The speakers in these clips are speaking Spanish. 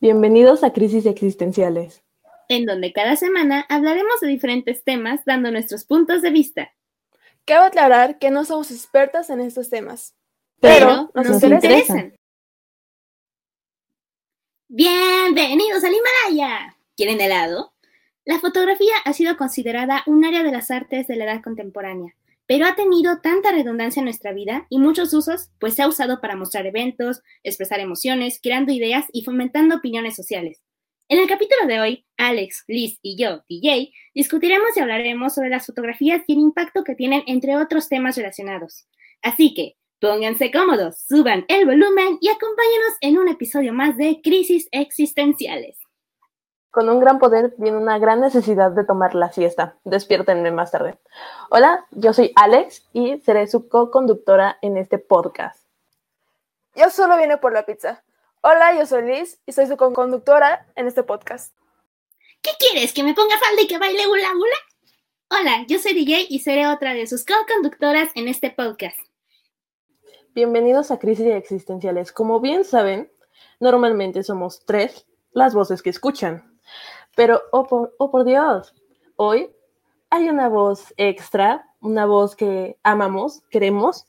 Bienvenidos a Crisis Existenciales, en donde cada semana hablaremos de diferentes temas dando nuestros puntos de vista. Cabe aclarar que no somos expertas en estos temas, pero, nos, interesan. Bienvenidos al Himalaya. ¿Quieren helado? La fotografía ha sido considerada un área de las artes de la edad contemporánea pero ha tenido tanta redundancia en nuestra vida y muchos usos, pues se ha usado para mostrar eventos, expresar emociones, creando ideas y fomentando opiniones sociales. En el capítulo de hoy, Alex, Liz y yo, DJ, discutiremos y hablaremos sobre las fotografías y el impacto que tienen entre otros temas relacionados. Así que, pónganse cómodos, suban el volumen y acompáñenos en un episodio más de Crisis Existenciales. Con un gran poder viene una gran necesidad de tomar la siesta. Despiértenme más tarde. Hola, yo soy Alex y seré su co-conductora en este podcast. Yo solo vine por la pizza. Hola, yo soy Liz y soy su co-conductora en este podcast. ¿Qué quieres? ¿Que me ponga falda y que baile hula hula? Hola, yo soy DJ y seré otra de sus co-conductoras en este podcast. Bienvenidos a Crisis Existenciales. Como bien saben, normalmente somos tres las voces que escuchan. Pero, oh por, oh por Dios, hoy hay una voz extra, una voz que amamos, queremos,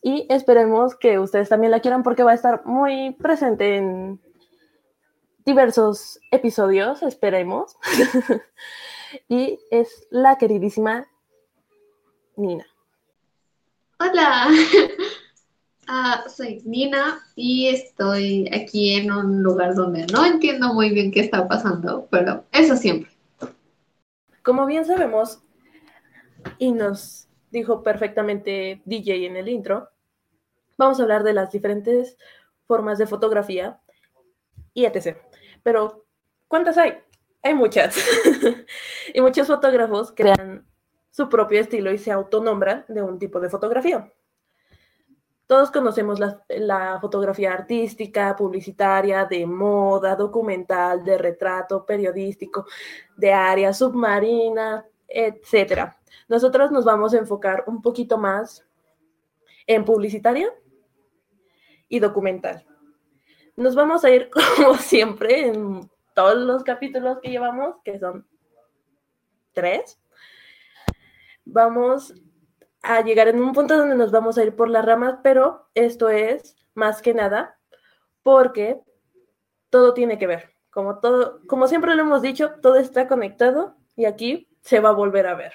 y esperemos que ustedes también la quieran porque va a estar muy presente en diversos episodios, esperemos. y es la queridísima Nina. Hola, Ah, soy Nina y estoy aquí en un lugar donde no entiendo muy bien qué está pasando, pero eso siempre. Como bien sabemos, y nos dijo perfectamente DJ en el intro, vamos a hablar de las diferentes formas de fotografía y etc. Pero, ¿cuántas hay? Hay muchas. y muchos fotógrafos crean su propio estilo y se autonombran de un tipo de fotografía. Todos conocemos la, fotografía artística, publicitaria, de moda, documental, de retrato, periodístico, de área submarina, etc. Nosotros nos vamos a enfocar un poquito más en publicitaria y documental. Nos vamos a ir, como siempre, en todos los capítulos que llevamos, que son tres. Vamos a llegar en un punto donde nos vamos a ir por las ramas, pero esto es más que nada porque todo tiene que ver. Como todo, como siempre lo hemos dicho, todo está conectado y aquí se va a volver a ver.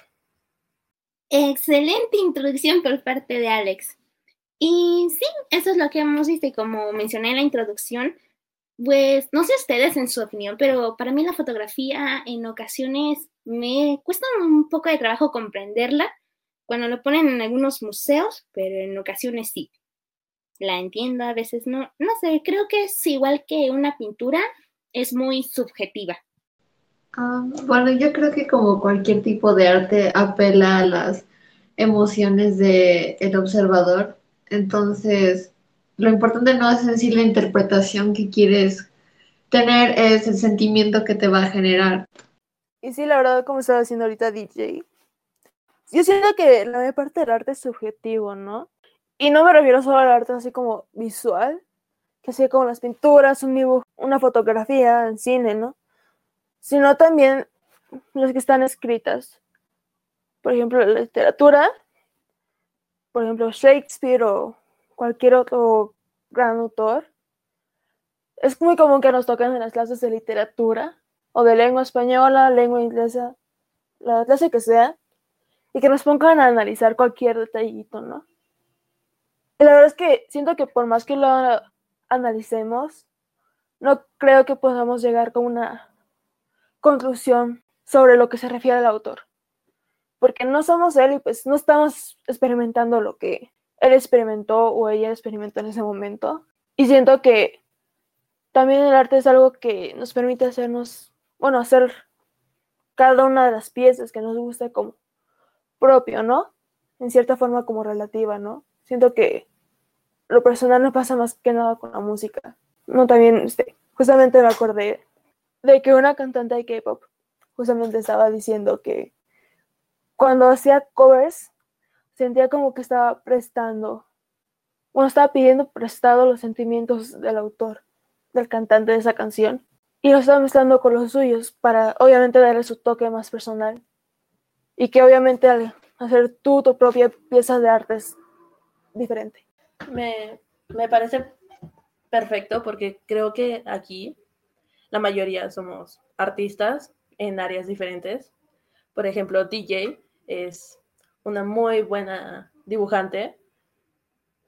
Excelente introducción por parte de Alex. Y sí, eso es lo que hemos visto y como mencioné en la introducción, pues no sé ustedes en su opinión, pero para mí la fotografía en ocasiones me cuesta un poco de trabajo comprenderla cuando lo ponen en algunos museos, pero en ocasiones sí. La entiendo, a veces no. No sé, creo que es igual que una pintura, es muy subjetiva. Ah, bueno, yo creo que como cualquier tipo de arte apela a las emociones del el observador. Entonces, lo importante no es en sí la interpretación que quieres tener, es el sentimiento que te va a generar. Y sí, la verdad, como estaba diciendo ahorita DJ, yo siento que la mayor parte del arte es subjetivo, ¿no? Y no me refiero solo al arte así como visual, que así como las pinturas, un dibujo, una fotografía en cine, ¿no? Sino también las que están escritas. Por ejemplo, la literatura, por ejemplo, Shakespeare o cualquier otro gran autor. Es muy común que nos toquen en las clases de literatura o de lengua española, lengua inglesa, la clase que sea y que nos pongan a analizar cualquier detallito, ¿no? Y la verdad es que siento que por más que lo analicemos, no creo que podamos llegar con una conclusión sobre lo que se refiere al autor. Porque no somos él y pues no estamos experimentando lo que él experimentó o ella experimentó en ese momento. Y siento que también el arte es algo que nos permite hacernos, bueno, hacer cada una de las piezas que nos guste como propio, ¿no? En cierta forma como relativa, ¿no? Siento que lo personal no pasa más que nada con la música. No, también, este, justamente me acordé de que una cantante de K-pop justamente estaba diciendo que cuando hacía covers sentía como que estaba prestando, bueno, estaba pidiendo prestado los sentimientos del autor. del cantante de esa canción y lo está mezclando con los suyos para obviamente darle su toque más personal y que obviamente al hacer tú tu propia pieza de arte es diferente. Me, me parece perfecto porque creo que aquí la mayoría somos artistas en áreas diferentes. Por ejemplo, DJ es una muy buena dibujante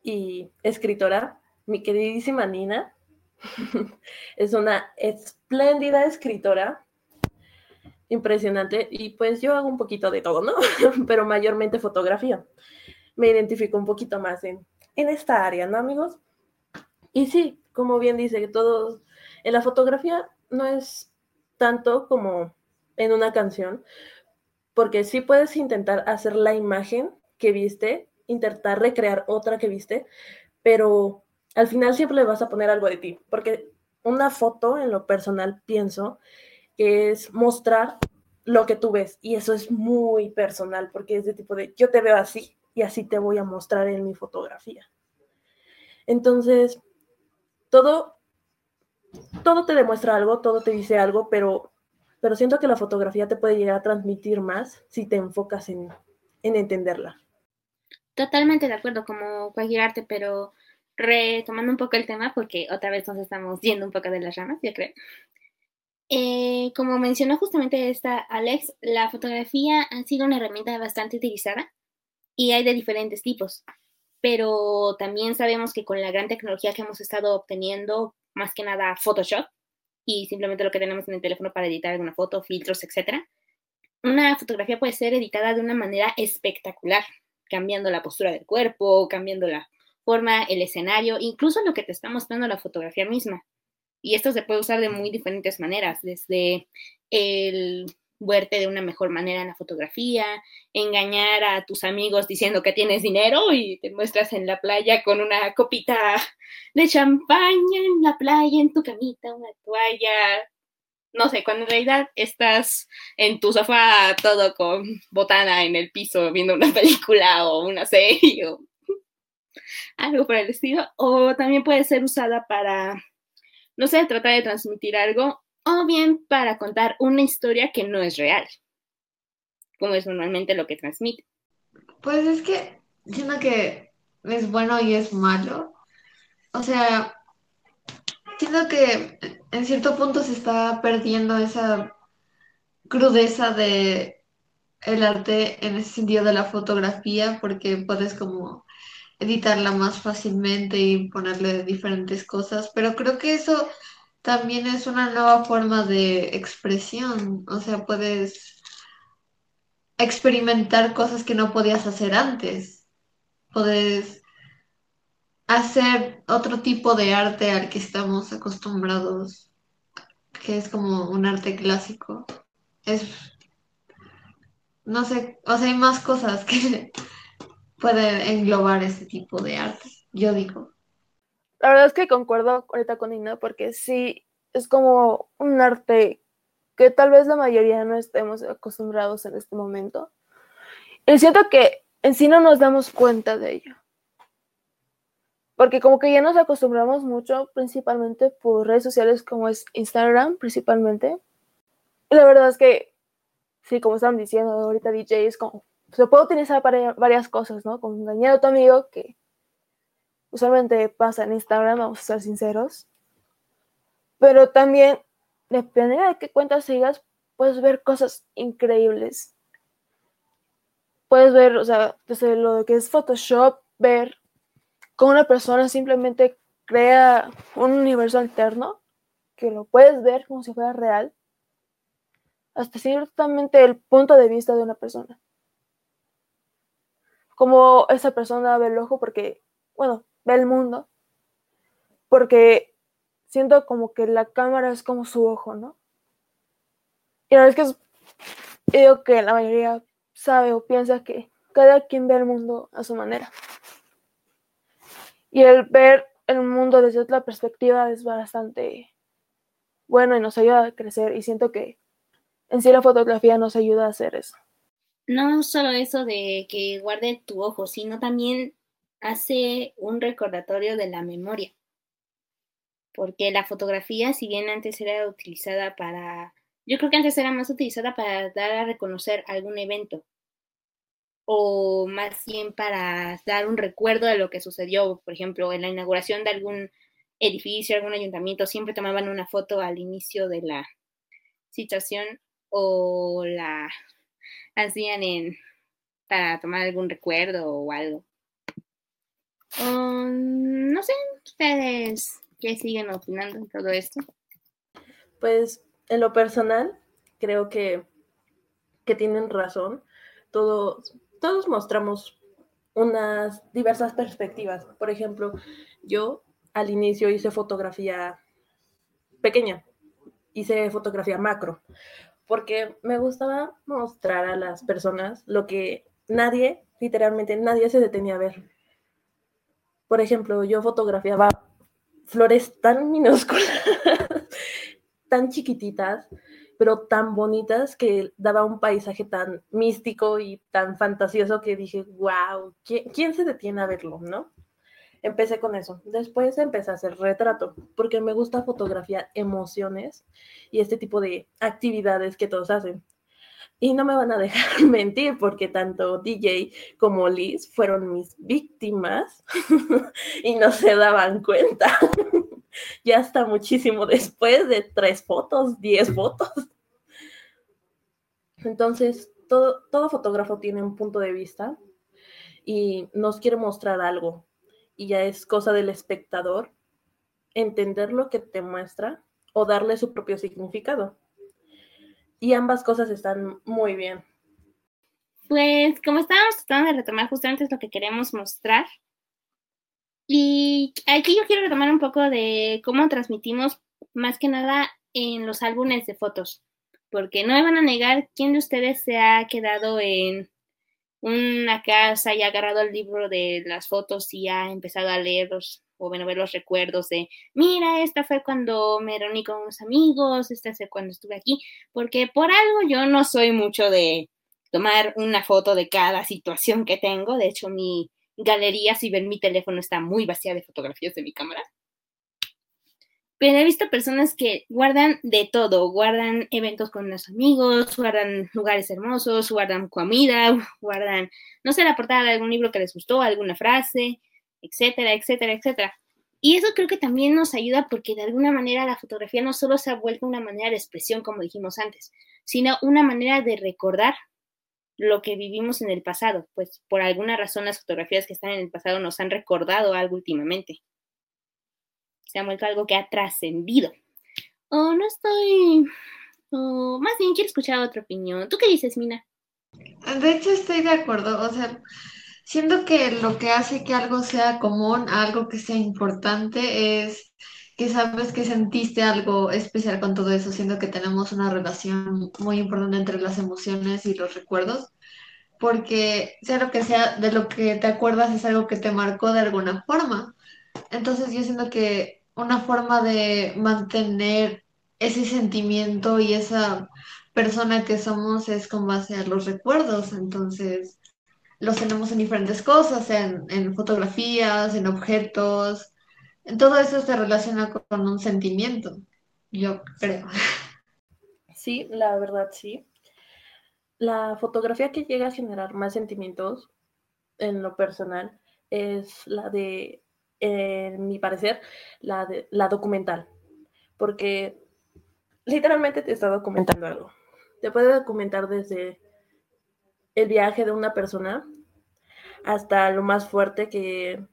y escritora. Mi queridísima Nina es una espléndida escritora, impresionante, y pues yo hago un poquito de todo, ¿no? Pero mayormente fotografía. Me identifico un poquito más en, en esta área, ¿no, amigos? Y sí, como bien dice, todos en la fotografía no es tanto como en una canción, porque sí puedes intentar hacer la imagen que viste, intentar recrear otra que viste, pero al final siempre le vas a poner algo de ti, porque una foto en lo personal pienso que es mostrar lo que tú ves y eso es muy personal porque es de tipo de yo te veo así y así te voy a mostrar en mi fotografía. Entonces, todo todo te demuestra algo, todo te dice algo, pero, pero siento que la fotografía te puede llegar a transmitir más si te enfocas en, en entenderla. Totalmente de acuerdo, como cualquier arte, pero retomando un poco el tema, porque otra vez nos estamos yendo un poco de las ramas, yo creo. Eh, como mencionó justamente esta Alex, la fotografía ha sido una herramienta bastante utilizada y hay de diferentes tipos, pero también sabemos que con la gran tecnología que hemos estado obteniendo más que nada Photoshop y simplemente lo que tenemos en el teléfono para editar alguna foto, filtros, etc. Una fotografía puede ser editada de una manera espectacular, cambiando la postura del cuerpo, cambiando la forma, el escenario, incluso lo que te está mostrando la fotografía misma. Y esto se puede usar de muy diferentes maneras, desde el verte de una mejor manera en la fotografía, engañar a tus amigos diciendo que tienes dinero y te muestras en la playa con una copita de champaña en la playa, en tu camita, una toalla, no sé, cuando en realidad estás en tu sofá todo con botana en el piso viendo una película o una serie o algo por el estilo, o también puede ser usada para, no sé, tratar de transmitir algo o bien para contar una historia que no es real, como es normalmente lo que transmite. Pues es que siento que es bueno y es malo. O sea, siento que en cierto punto se está perdiendo esa crudeza de el arte en ese sentido de la fotografía porque puedes como editarla más fácilmente y ponerle diferentes cosas, pero creo que eso también es una nueva forma de expresión, o sea, puedes experimentar cosas que no podías hacer antes, puedes hacer otro tipo de arte al que estamos acostumbrados, que es como un arte clásico. Es, no sé, o sea, hay más cosas que pueden englobar ese tipo de arte, yo digo. La verdad es que concuerdo ahorita con Ina porque sí es como un arte que tal vez la mayoría no estemos acostumbrados en este momento. Y siento que en sí no nos damos cuenta de ello. Porque como que ya nos acostumbramos mucho, principalmente por redes sociales como es Instagram, principalmente. Y la verdad es que, sí, como están diciendo ahorita DJ, es como, se puede utilizar para varias cosas, ¿no? Como engañar a tu amigo, que usualmente pasa en Instagram, vamos a ser sinceros. Pero también, dependiendo de qué cuentas sigas, puedes ver cosas increíbles. Puedes ver, o sea, desde lo que es Photoshop, ver cómo una persona simplemente crea un universo alterno, que lo puedes ver como si fuera real, hasta ciertamente el punto de vista de una persona. Como esa persona ve el ojo porque, bueno, ve el mundo, porque siento como que la cámara es como su ojo, ¿no? Y la verdad es que digo que la mayoría sabe o piensa que cada quien ve el mundo a su manera. Y el ver el mundo desde otra perspectiva es bastante bueno y nos ayuda a crecer y siento que en sí la fotografía nos ayuda a hacer eso. No solo eso de que guarde tu ojo, sino también hace un recordatorio de la memoria. porque la fotografía, si bien antes era utilizada para, yo creo que antes era más utilizada para dar a reconocer algún evento, o más bien para dar un recuerdo de lo que sucedió, por ejemplo, en la inauguración de algún edificio, algún ayuntamiento, siempre tomaban una foto al inicio de la situación o la hacían en para tomar algún recuerdo o algo. Um, no sé, ustedes qué siguen opinando de todo esto. Pues en lo personal, creo que, que tienen razón. Todos, todos mostramos unas diversas perspectivas. Por ejemplo, yo al inicio hice fotografía pequeña, hice fotografía macro, porque me gustaba mostrar a las personas lo que nadie, literalmente nadie se detenía a ver. Por ejemplo, yo fotografiaba flores tan minúsculas, tan chiquititas, pero tan bonitas que daba un paisaje tan místico y tan fantasioso que dije, wow, ¿quién, se detiene a verlo, no? Empecé con eso. Después empecé a hacer retrato, porque me gusta fotografiar emociones y este tipo de actividades que todos hacen. Y no me van a dejar mentir porque tanto DJ como Liz fueron mis víctimas y no se daban cuenta. ya hasta muchísimo después de tres fotos, diez fotos. Entonces, todo, todo fotógrafo tiene un punto de vista y nos quiere mostrar algo. Y ya es cosa del espectador entender lo que te muestra o darle su propio significado y ambas cosas están muy bien. Pues como estábamos tratando de retomar justamente es lo que queremos mostrar. Y aquí yo quiero retomar un poco de cómo transmitimos más que nada en los álbumes de fotos, porque no me van a negar quién de ustedes se ha quedado en una casa y ha agarrado el libro de las fotos y ha empezado a leerlos o bueno, ver los recuerdos de, mira, esta fue cuando me reuní con unos amigos, esta fue cuando estuve aquí, porque por algo yo no soy mucho de tomar una foto de cada situación que tengo, de hecho mi galería, si ven mi teléfono, está muy vacía de fotografías de mi cámara. Pero he visto personas que guardan de todo, guardan eventos con los amigos, guardan lugares hermosos, guardan comida, guardan, no sé, la portada de algún libro que les gustó, alguna frase, etcétera, etcétera, etcétera. Y eso creo que también nos ayuda porque de alguna manera la fotografía no solo se ha vuelto una manera de expresión, como dijimos antes, sino una manera de recordar lo que vivimos en el pasado, pues por alguna razón las fotografías que están en el pasado nos han recordado algo últimamente. Se algo que ha trascendido. O no estoy, o más bien quiero escuchar otra opinión. ¿Tú qué dices, Mina? De hecho, estoy de acuerdo. O sea, Siento que lo que hace que algo sea común, algo que sea importante, es que sabes que sentiste algo especial con todo eso, siendo que tenemos una relación muy importante entre las emociones y los recuerdos, porque sea lo que sea, de lo que te acuerdas es algo que te marcó de alguna forma. Entonces yo siento que una forma de mantener ese sentimiento y esa persona que somos es con base a los recuerdos. Entonces, los tenemos en diferentes cosas, en, fotografías, en objetos, en todo eso se relaciona con un sentimiento, yo creo. Sí, la verdad sí. La fotografía que llega a generar más sentimientos en lo personal es la de, en mi parecer, la, la documental, porque literalmente te está documentando algo. Te puede documentar desde el viaje de una persona hasta lo más fuerte que,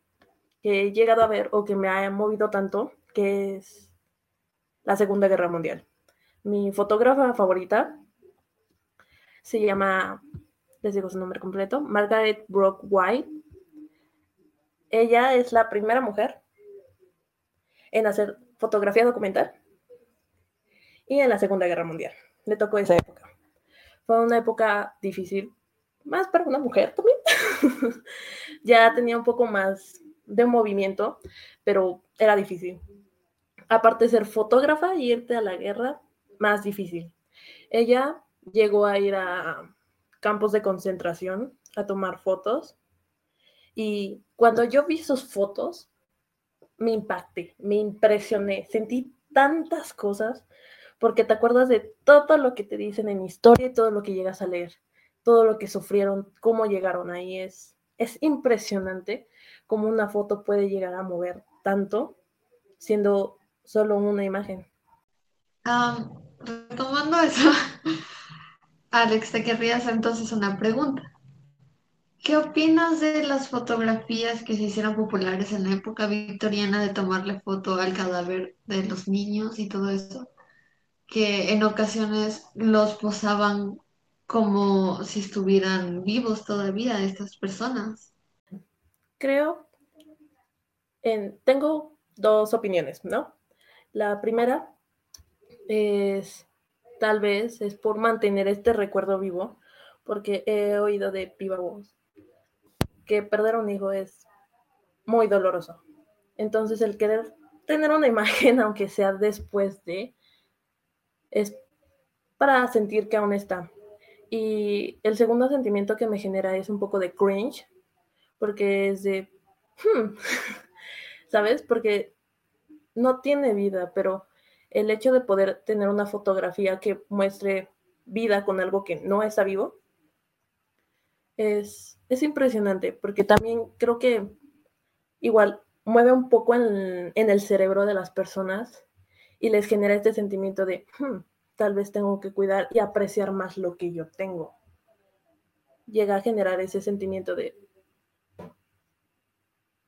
he llegado a ver o que me ha movido tanto, que es la Segunda Guerra Mundial. Mi fotógrafa favorita se llama, les digo su nombre completo, Margaret Brock White. Ella es la primera mujer en hacer fotografía documental y en la Segunda Guerra Mundial. Le tocó esa época. Fue una época difícil más para una mujer también. ya tenía un poco más de movimiento, pero era difícil. Aparte de ser fotógrafa y irte a la guerra, más difícil. Ella llegó a ir a campos de concentración a tomar fotos y cuando yo vi sus fotos, me impacté, me impresioné, sentí tantas cosas porque te acuerdas de todo lo que te dicen en historia y todo lo que llegas a leer, todo lo que sufrieron, cómo llegaron ahí. Es, es impresionante cómo una foto puede llegar a mover tanto siendo solo una imagen. retomando eso, Alex, te querría hacer entonces una pregunta. ¿Qué opinas de las fotografías que se hicieron populares en la época victoriana de tomarle foto al cadáver de los niños y todo eso? Que en ocasiones los posaban como si estuvieran vivos todavía estas personas. Creo, en, tengo dos opiniones, ¿no? La primera es, tal vez, es por mantener este recuerdo vivo, porque he oído de viva voz perder un hijo es muy doloroso. Entonces el querer tener una imagen, aunque sea después de, es para sentir que aún está. Y el segundo sentimiento que me genera es un poco de cringe, porque es de, hmm", ¿sabes? Porque no tiene vida, pero el hecho de poder tener una fotografía que muestre vida con algo que no está vivo, es, es impresionante, porque también creo que igual mueve un poco en, el cerebro de las personas y les genera este sentimiento de, hmm, tal vez tengo que cuidar y apreciar más lo que yo tengo. Llega a generar ese sentimiento de,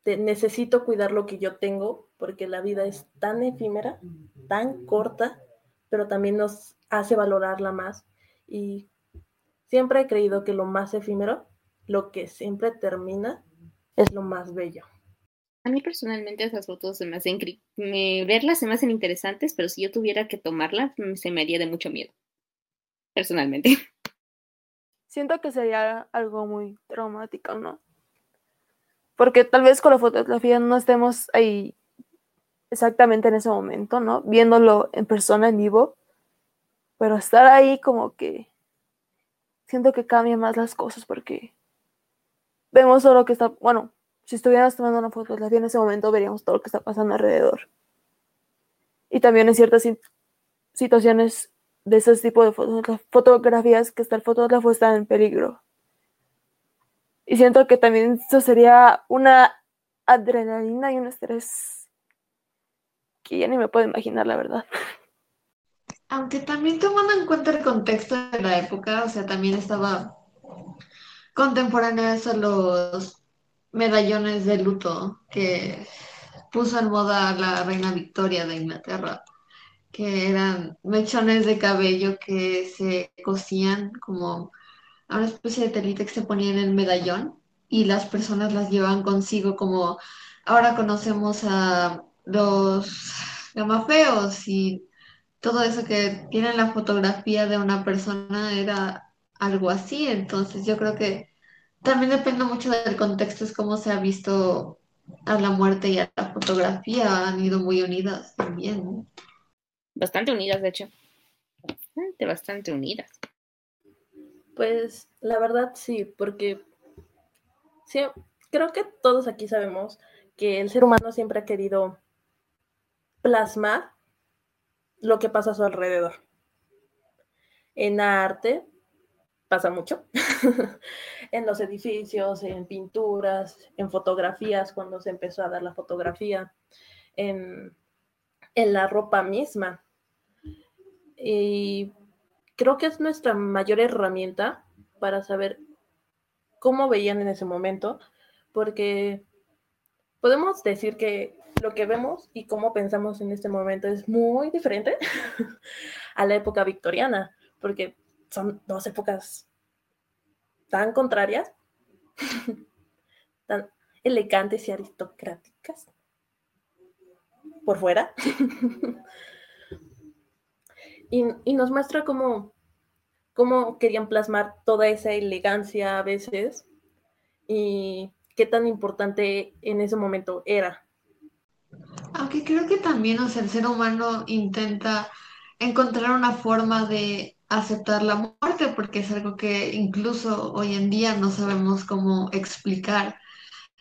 de necesito cuidar lo que yo tengo porque la vida es tan efímera, tan corta, pero también nos hace valorarla más y Siempre he creído que lo más efímero, lo que siempre termina, es lo más bello. A mí personalmente esas fotos se me hacen, verlas se me hacen interesantes, pero si yo tuviera que tomarlas, mm, se me haría de mucho miedo. Personalmente. Siento que sería algo muy traumático, ¿no? Porque tal vez con la fotografía no estemos ahí exactamente en ese momento, ¿no? Viéndolo en persona, en vivo, pero estar ahí como que siento que cambia más las cosas porque vemos todo lo que está, bueno, si estuviéramos tomando una fotografía en ese momento veríamos todo lo que está pasando alrededor. Y también en ciertas situaciones de ese tipo de fotografías que hasta el fotógrafo está en peligro. Y siento que también eso sería una adrenalina y un estrés que ya ni me puedo imaginar, la verdad. Aunque también tomando en cuenta el contexto de la época, o sea, también estaba contemporáneo a los medallones de luto que puso en moda la reina Victoria de Inglaterra, que eran mechones de cabello que se cosían como a una especie de telita que se ponía en el medallón y las personas las llevaban consigo como ahora conocemos a los gamafeos y todo eso que tiene la fotografía de una persona era algo así. Entonces yo creo que también depende mucho del contexto, es cómo se ha visto a la muerte y a la fotografía, han ido muy unidas también. Bastante unidas, de hecho. Bastante, bastante unidas. Pues la verdad sí, porque sí, creo que todos aquí sabemos que el ser humano siempre ha querido plasmar lo que pasa a su alrededor. En arte pasa mucho, en los edificios, en pinturas, en fotografías, cuando se empezó a dar la fotografía, en, en la ropa misma. Y creo que es nuestra mayor herramienta para saber cómo veían en ese momento, porque podemos decir que lo que vemos y cómo pensamos en este momento es muy diferente a la época victoriana, porque son dos épocas tan contrarias, tan elegantes y aristocráticas por fuera. y, nos muestra cómo, cómo querían plasmar toda esa elegancia a veces y qué tan importante en ese momento era aunque creo que también, el ser humano intenta encontrar una forma de aceptar la muerte, porque es algo que incluso hoy en día no sabemos cómo explicar.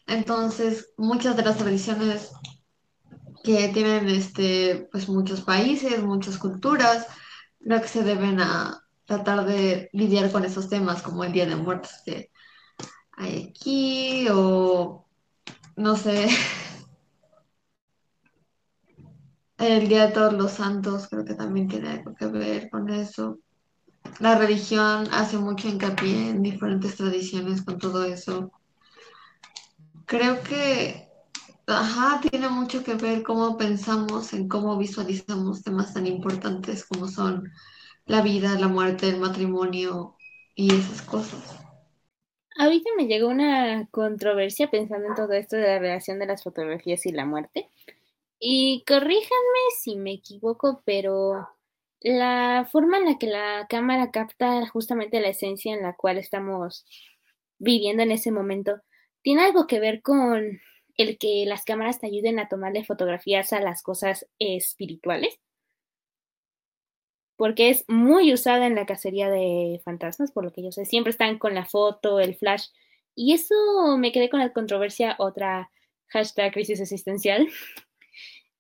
Entonces, muchas de las tradiciones que tienen este, pues muchos países, muchas culturas, no que se deben a tratar de lidiar con esos temas como el Día de Muertos que hay aquí o no sé, el Día de Todos los Santos creo que también tiene algo que ver con eso. La religión hace mucho hincapié en diferentes tradiciones con todo eso. Creo que Ajá, tiene mucho que ver cómo pensamos, en cómo visualizamos temas tan importantes como son la vida, la muerte, el matrimonio y esas cosas. Ahorita me llegó una controversia pensando en todo esto de la relación de las fotografías y la muerte. Y corríjanme si me equivoco, pero la forma en la que la cámara capta justamente la esencia en la cual estamos viviendo en ese momento, tiene algo que ver con el que las cámaras te ayuden a tomarle fotografías a las cosas espirituales. Porque es muy usada en la cacería de fantasmas, por lo que yo sé. Siempre están con la foto, el flash. Y eso me quedé con la controversia, otra hashtag crisis existencial.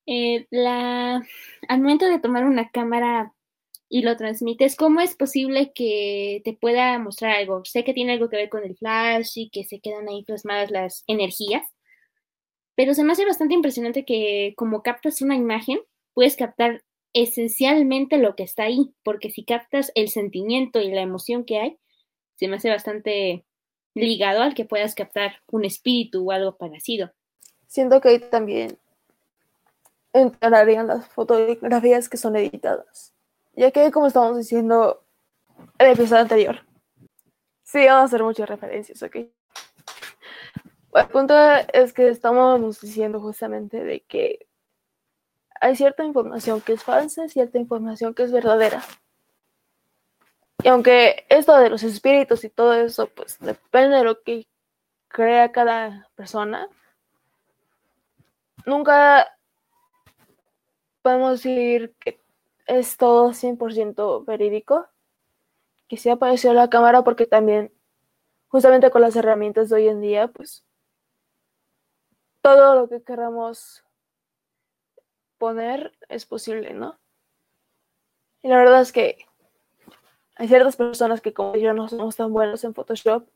Eh, la, al momento de tomar una cámara y lo transmites, ¿cómo es posible que te pueda mostrar algo? Sé que tiene algo que ver con el flash y que se quedan ahí plasmadas las energías, pero se me hace bastante impresionante que como captas una imagen, puedes captar esencialmente lo que está ahí, porque si captas el sentimiento y la emoción que hay, se me hace bastante ligado al que puedas captar un espíritu o algo parecido. Siento que ahí también entrarían las fotografías que son editadas, ya que como estamos diciendo en el episodio anterior, sí, vamos a hacer muchas referencias, ¿ok? El punto es que estamos diciendo justamente de que hay cierta información que es falsa cierta información que es verdadera. Y aunque esto de los espíritus y todo eso, pues depende de lo que crea cada persona, nunca podemos decir que es todo 100% verídico. Que sí apareció la cámara porque también, justamente con las herramientas de hoy en día, pues todo lo que queramos poner es posible, ¿no? Y la verdad es que hay ciertas personas que como yo no somos tan buenos en Photoshop.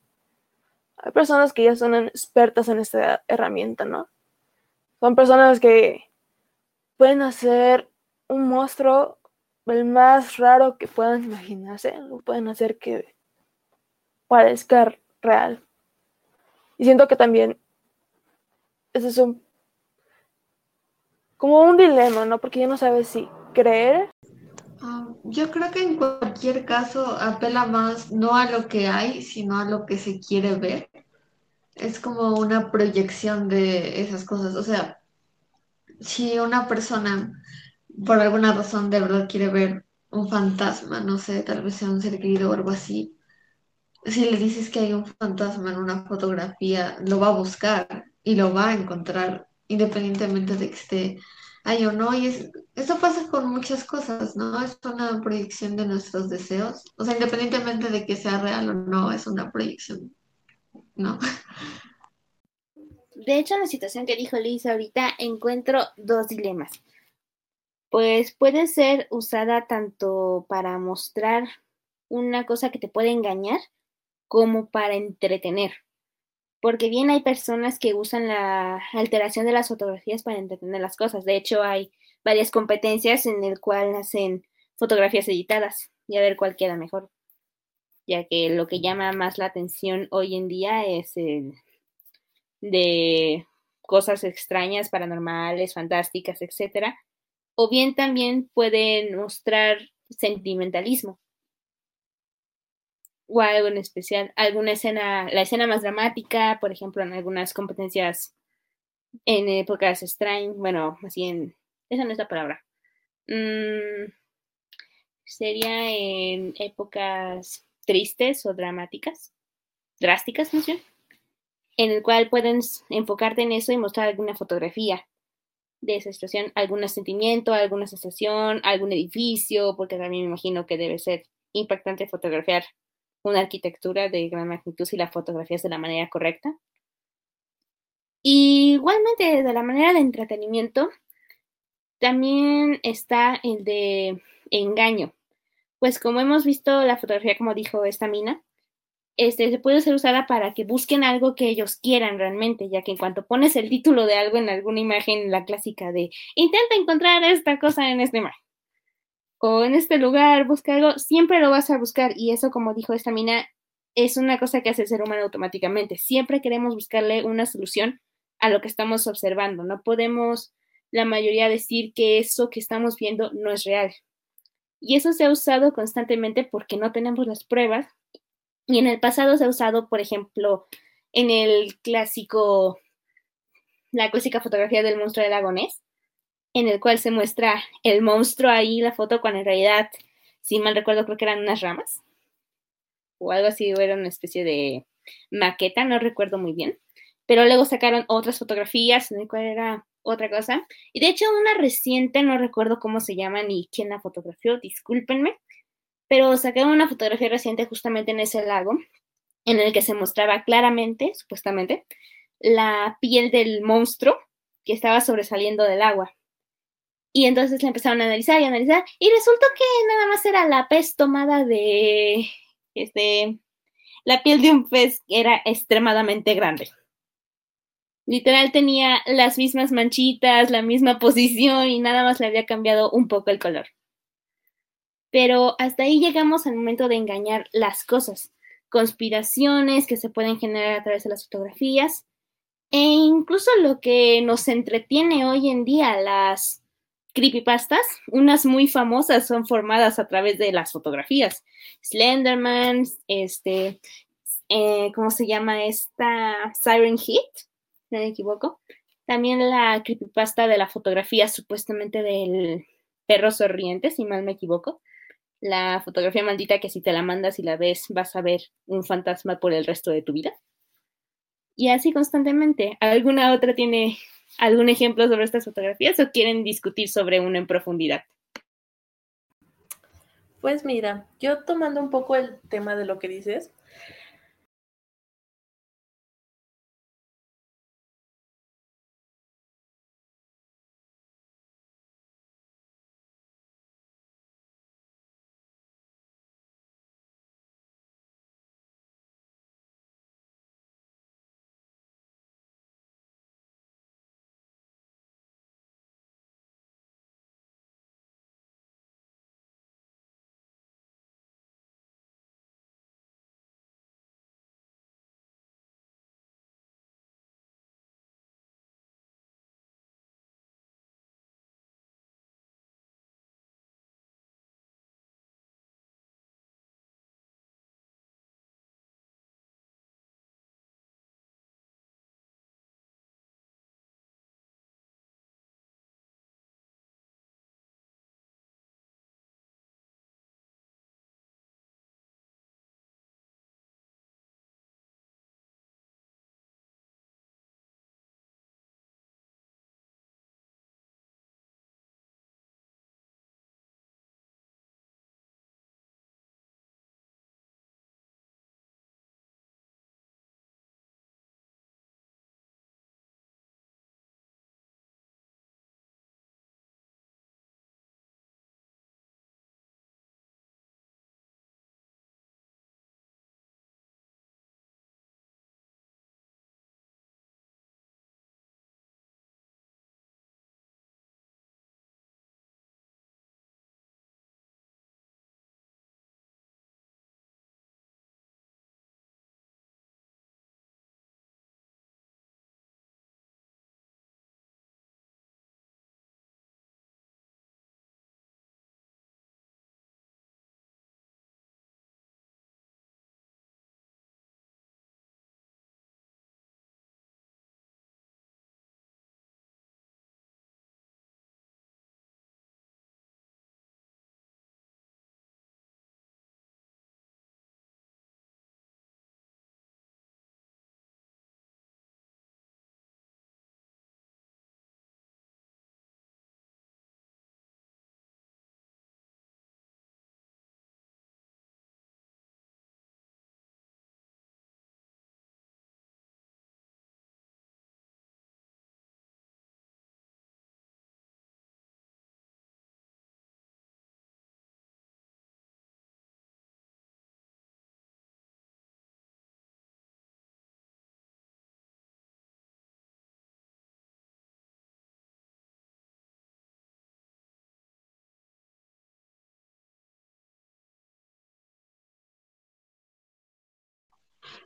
Hay personas que ya son expertas en esta herramienta, ¿no? Son personas que pueden hacer un monstruo el más raro que puedan imaginarse. Lo pueden hacer que parezca real. Y siento que también ese es un como un dilema, ¿no? Porque ya no sabes si creer. Ah, yo creo que en cualquier caso apela más no a lo que hay, sino a lo que se quiere ver. Es como una proyección de esas cosas. O sea, si una persona por alguna razón de verdad quiere ver un fantasma, no sé, tal vez sea un ser querido o algo así, si le dices que hay un fantasma en una fotografía, lo va a buscar y lo va a encontrar independientemente de que esté ahí o no. Y es, eso pasa con muchas cosas, ¿no? Es una proyección de nuestros deseos. O sea, independientemente de que sea real o no, es una proyección, ¿no? De hecho, en la situación que dijo Liz ahorita, encuentro dos dilemas. Pues puede ser usada tanto para mostrar una cosa que te puede engañar como para entretener porque bien hay personas que usan la alteración de las fotografías para entretener las cosas. De hecho, hay varias competencias en el cual hacen fotografías editadas y a ver cuál queda mejor, ya que lo que llama más la atención hoy en día es el de cosas extrañas, paranormales, fantásticas, etcétera, o bien también pueden mostrar sentimentalismo. O algo en especial, alguna escena, la escena más dramática, por ejemplo, en algunas competencias en épocas strange, bueno, así en, esa no es la palabra, mm, sería en épocas tristes o dramáticas, drásticas, no sé, en el cual pueden enfocarte en eso y mostrar alguna fotografía de esa situación, algún sentimiento, alguna sensación, algún edificio, porque también me imagino que debe ser impactante fotografiar una arquitectura de gran magnitud si la fotografías de la manera correcta. igualmente, de la manera de entretenimiento, También está el de engaño. Pues como hemos visto la fotografía, como dijo esta mina, este, se puede ser usada para que busquen algo que ellos quieran realmente, ya que en cuanto pones el título de algo en alguna imagen, la clásica de intenta encontrar esta cosa en esta imagen o en este lugar, busca algo, siempre lo vas a buscar y eso, como dijo esta mina, es una cosa que hace el ser humano automáticamente. Siempre queremos buscarle una solución a lo que estamos observando. No podemos la mayoría decir que eso que estamos viendo no es real. Y eso se ha usado constantemente porque no tenemos las pruebas. Y en el pasado se ha usado, por ejemplo, en el clásico, la clásica fotografía del monstruo del lago Ness, en el cual se muestra el monstruo ahí, la foto, cuando en realidad, si mal recuerdo, creo que eran unas ramas. O algo así, o era una especie de maqueta, no recuerdo muy bien. Pero luego sacaron otras fotografías en el cual era otra cosa. Y de hecho, una reciente, no recuerdo cómo se llama ni quién la fotografió, discúlpenme, pero sacaron una fotografía reciente justamente en ese lago, en el que se mostraba claramente, supuestamente, la piel del monstruo que estaba sobresaliendo del agua. Y entonces la empezaron a analizar y analizar, y resultó que nada más era la pez tomada de este la piel de un pez era extremadamente grande. Literal tenía las mismas manchitas, la misma posición y nada más le había cambiado un poco el color. Pero hasta ahí llegamos al momento de engañar las cosas, conspiraciones que se pueden generar a través de las fotografías e incluso lo que nos entretiene hoy en día, las creepypastas, unas muy famosas son formadas a través de las fotografías. Slenderman, este, eh, ¿cómo se llama esta? Siren Hit, no me equivoco. También la creepypasta de la fotografía supuestamente del perro sonriente, si mal me equivoco. La fotografía maldita que si te la mandas y la ves vas a ver un fantasma por el resto de tu vida. Y así constantemente. ¿Alguna otra tiene algún ejemplo sobre estas fotografías o quieren discutir sobre una en profundidad? Pues mira, yo tomando un poco el tema de lo que dices,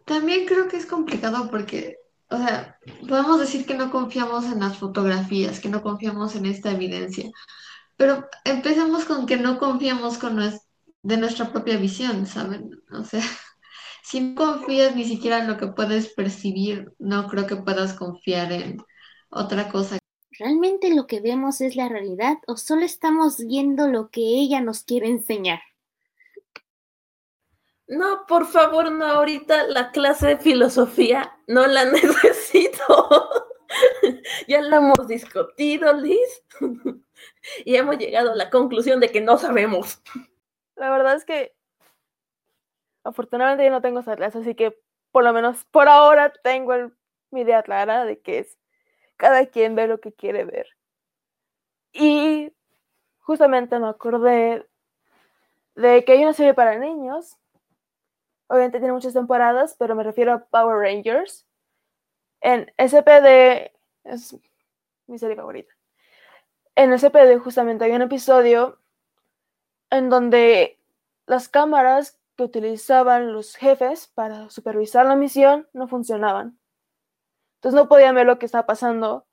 También creo que es complicado porque, o sea, podemos decir que no confiamos en las fotografías, que no confiamos en esta evidencia, pero empecemos con que no confiamos con nues- de nuestra propia visión, ¿saben? O sea, si no confías ni siquiera en lo que puedes percibir, no creo que puedas confiar en otra cosa. ¿Realmente lo que vemos es la realidad o solo estamos viendo lo que ella nos quiere enseñar? No, por favor, no, ahorita la clase de filosofía no la necesito. ya la hemos discutido, Liz, y hemos llegado a la conclusión de que no sabemos. La verdad es que afortunadamente yo no tengo esa clase, así que por lo menos por ahora tengo mi idea clara de que es cada quien ve lo que quiere ver. Y justamente me acordé de que hay una serie para niños. Obviamente tiene muchas temporadas, pero me refiero a Power Rangers. En SPD es mi serie favorita. En SPD justamente hay un episodio en donde las cámaras que utilizaban los jefes para supervisar la misión no funcionaban. Entonces no podían ver lo que estaba pasando.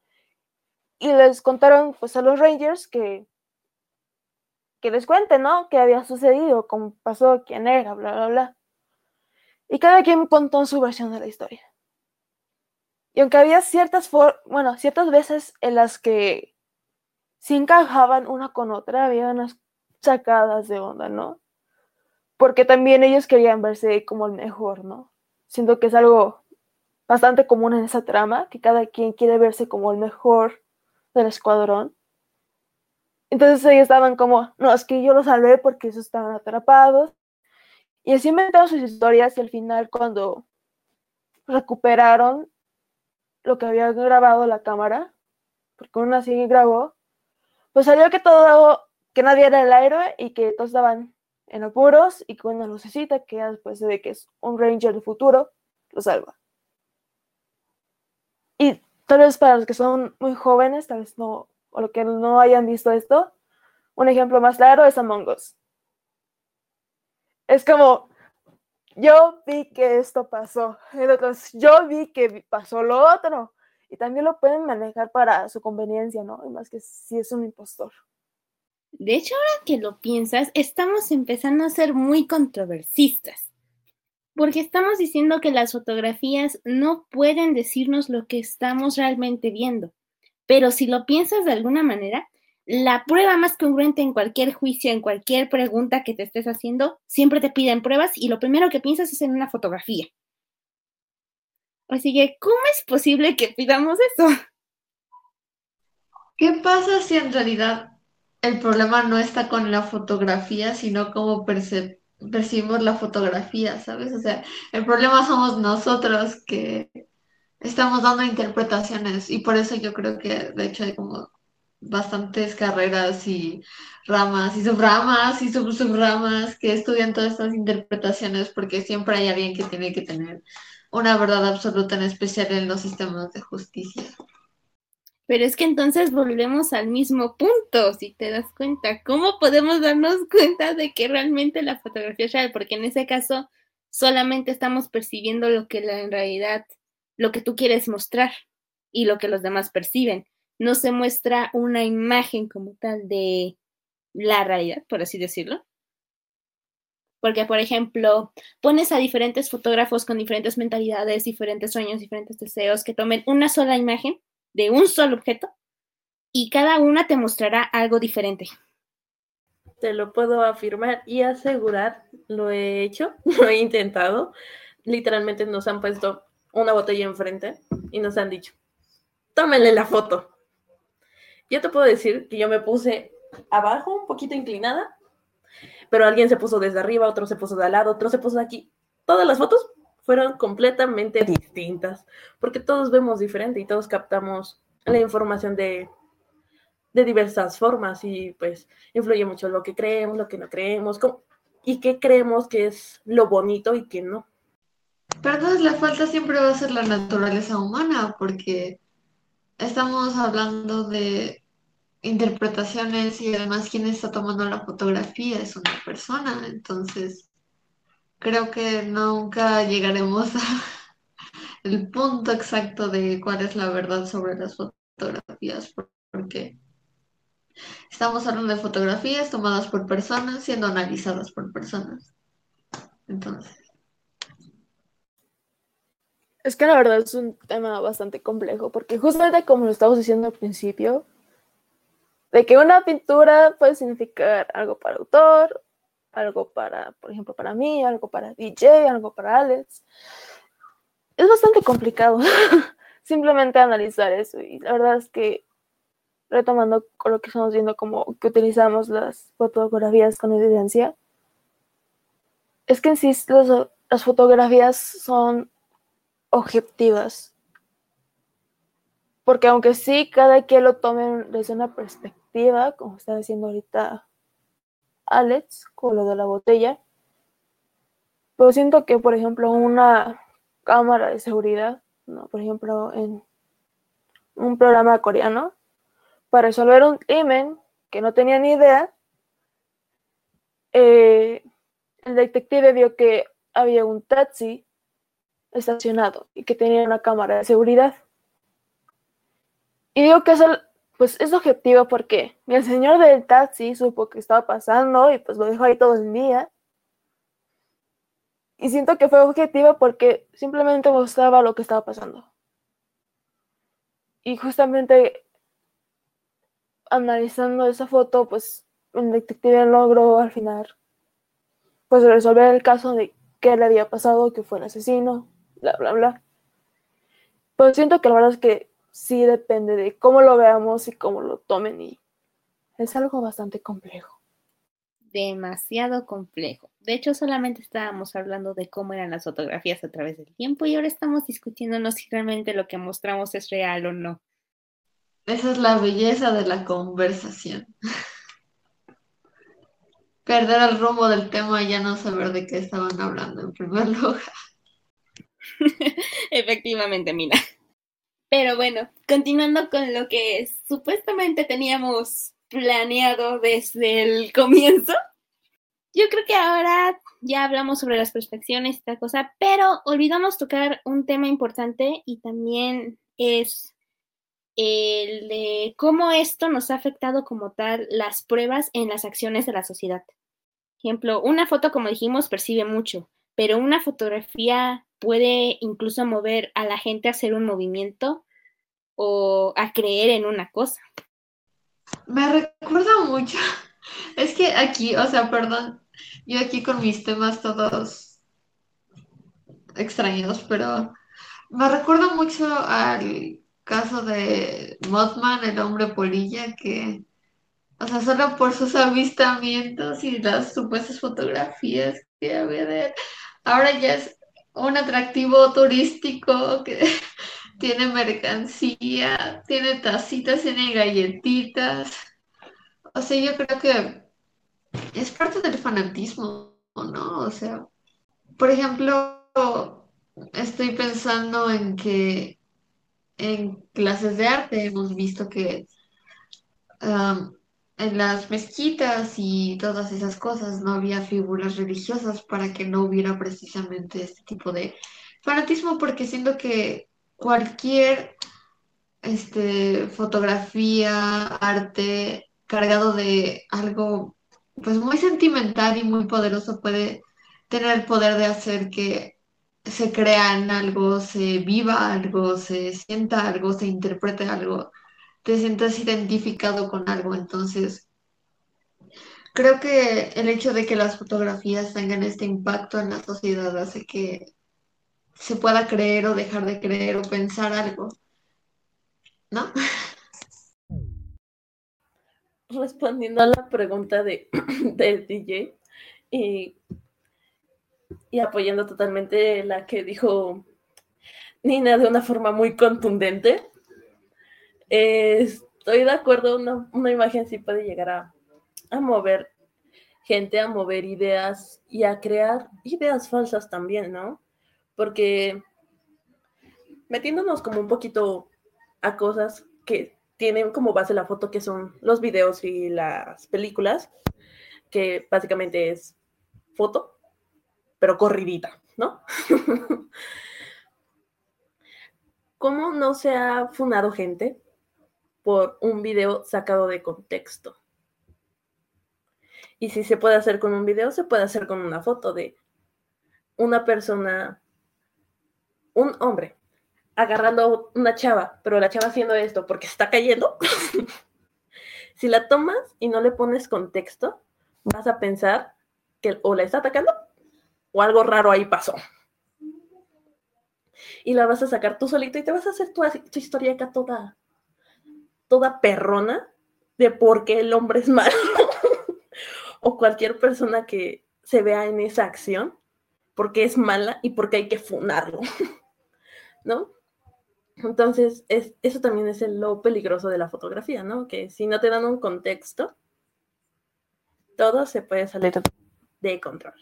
Y les contaron pues a los Rangers que que les cuenten, ¿no? ¿Qué había sucedido? ¿Cómo pasó? ¿Quién era? Bla, bla, bla. Y cada quien contó su versión de la historia. Y aunque había ciertas, for bueno, ciertas veces en las que sí encajaban una con otra, había unas sacadas de onda, ¿no? Porque también ellos querían verse como el mejor, ¿no? Siento que es algo bastante común en esa trama, que cada quien quiere verse como el mejor del escuadrón. Entonces ellos estaban como, no, es que yo los salvé porque ellos estaban atrapados. Y así inventaron sus historias y al final cuando recuperaron lo que había grabado la cámara, porque una así grabó, pues salió que todo, que nadie era el héroe y que todos estaban en apuros y que una lucecita que después se ve que es un ranger del futuro, lo salva. Y tal vez para los que son muy jóvenes, tal vez no, o lo que no hayan visto esto, un ejemplo más claro es Among Us. Es como, yo vi que esto pasó, entonces yo vi que pasó lo otro, y también lo pueden manejar para su conveniencia, ¿no? Y más que si es un impostor. De hecho, ahora que lo piensas, estamos empezando a ser muy controversistas. Porque estamos diciendo que las fotografías no pueden decirnos lo que estamos realmente viendo. Pero si lo piensas de alguna manera, la prueba más congruente en cualquier juicio, en cualquier pregunta que te estés haciendo, siempre te piden pruebas y lo primero que piensas es en una fotografía. Así que, ¿cómo es posible que pidamos eso? ¿Qué pasa si en realidad el problema no está con la fotografía, sino cómo percibimos la fotografía, ¿sabes? O sea, el problema somos nosotros que estamos dando interpretaciones y por eso yo creo que de hecho hay como bastantes carreras y ramas y subramas y sub subramas que estudian todas estas interpretaciones porque siempre hay alguien que tiene que tener una verdad absoluta, en especial en los sistemas de justicia. Pero es que entonces volvemos al mismo punto, si te das cuenta. ¿Cómo podemos darnos cuenta de que realmente la fotografía es real? Porque en ese caso solamente estamos percibiendo lo que en realidad, lo que tú quieres mostrar y lo que los demás perciben. No se muestra una imagen como tal de la realidad, por así decirlo. Porque, por ejemplo, pones a diferentes fotógrafos con diferentes mentalidades, diferentes sueños, diferentes deseos, que tomen una sola imagen de un solo objeto y cada una te mostrará algo diferente. Te lo puedo afirmar y asegurar, lo he hecho, lo he intentado. Literalmente nos han puesto una botella enfrente y nos han dicho, tómenle la foto. Yo te puedo decir que yo me puse abajo, un poquito inclinada, pero alguien se puso desde arriba, otro se puso de al lado, otro se puso de aquí. Todas las fotos fueron completamente distintas, porque todos vemos diferente y todos captamos la información de, de diversas formas y pues influye mucho lo que creemos, lo que no creemos cómo, y qué creemos que es lo bonito y qué no. Pero entonces la falta siempre va a ser la naturaleza humana, porque estamos hablando de interpretaciones y además quien está tomando la fotografía es una persona, entonces creo que nunca llegaremos al punto exacto de cuál es la verdad sobre las fotografías, porque estamos hablando de fotografías tomadas por personas, siendo analizadas por personas. Entonces. Es que la verdad es un tema bastante complejo, porque justamente como lo estamos diciendo al principio, de que una pintura puede significar algo para autor, algo para, por ejemplo, para mí, algo para DJ, algo para Alex. Es bastante complicado simplemente analizar eso y la verdad es que retomando con lo que estamos viendo como que utilizamos las fotografías con evidencia, es que en sí las fotografías son objetivas. Porque aunque sí, cada quien lo tome desde una perspectiva, como está diciendo ahorita Alex, con lo de la botella, pero siento que, por ejemplo, una cámara de seguridad, ¿no? por ejemplo, en un programa coreano, para resolver un crimen que no tenía ni idea, eh, el detective vio que había un taxi estacionado y que tenía una cámara de seguridad. Y digo que es, pues es objetivo porque el señor del taxi supo que estaba pasando y pues lo dejó ahí todo el día. Y siento que fue objetivo porque simplemente mostraba lo que estaba pasando. Y justamente analizando esa foto, pues el detective logró al final pues resolver el caso de qué le había pasado, que fue el asesino, bla, bla, bla. Pero siento que la verdad es que sí depende de cómo lo veamos y cómo lo tomen y es algo bastante complejo. Demasiado complejo. De hecho, solamente estábamos hablando de cómo eran las fotografías a través del tiempo y ahora estamos discutiéndonos si realmente lo que mostramos es real o no. Esa es la belleza de la conversación. Perder el rumbo del tema y ya no saber de qué estaban hablando en primer lugar. Efectivamente, Mina. Pero bueno, continuando con lo que supuestamente teníamos planeado desde el comienzo, yo creo que ahora ya hablamos sobre las perspectivas y tal cosa, pero olvidamos tocar un tema importante y también es el de cómo esto nos ha afectado como tal las pruebas en las acciones de la sociedad. ejemplo, una foto, como dijimos, percibe mucho, pero una fotografía puede incluso mover a la gente a hacer un movimiento o a creer en una cosa. Me recuerda mucho. Es que aquí, o sea, perdón, yo aquí con mis temas todos extraños, pero me recuerda mucho al caso de Mothman, el hombre polilla, que, o sea, solo por sus avistamientos y las supuestas fotografías que había de él, ahora ya es un atractivo turístico que tiene mercancía, tiene tacitas, tiene galletitas. O sea, yo creo que es parte del fanatismo, ¿no? O sea, por ejemplo, estoy pensando en que en clases de arte hemos visto que um, en las mezquitas y todas esas cosas no había figuras religiosas para que no hubiera precisamente este tipo de fanatismo, porque siento que cualquier este, fotografía, arte cargado de algo pues muy sentimental y muy poderoso puede tener el poder de hacer que se crea en algo, se viva algo, se sienta algo, se interprete algo te sientas identificado con algo. Entonces, creo que el hecho de que las fotografías tengan este impacto en la sociedad hace que se pueda creer o dejar de creer o pensar algo. ¿No? Respondiendo a la pregunta de, del DJ y, y apoyando totalmente la que dijo Nina de una forma muy contundente, estoy de acuerdo, una, una, imagen sí puede llegar a, a mover gente, a mover ideas y a crear ideas falsas también, ¿no? Porque metiéndonos como un poquito a cosas que tienen como base la foto, que son los videos y las películas, que básicamente es foto. pero corridita, ¿no? ¿Cómo no se ha funado gente por un video sacado de contexto? Y si se puede hacer con un video, se puede hacer con una foto de una persona, un hombre, agarrando una chava, pero la chava haciendo esto porque está cayendo. si la tomas y no le pones contexto, vas a pensar que o la está atacando o algo raro ahí pasó. Y la vas a sacar tú solito y te vas a hacer tu, tu historia acá toda, toda perrona de por qué el hombre es malo. o cualquier persona que se vea en esa acción, porque es mala y porque hay que funarlo. ¿No? Entonces, es, eso también es lo peligroso de la fotografía, ¿no? Que si no te dan un contexto, todo se puede salir de control.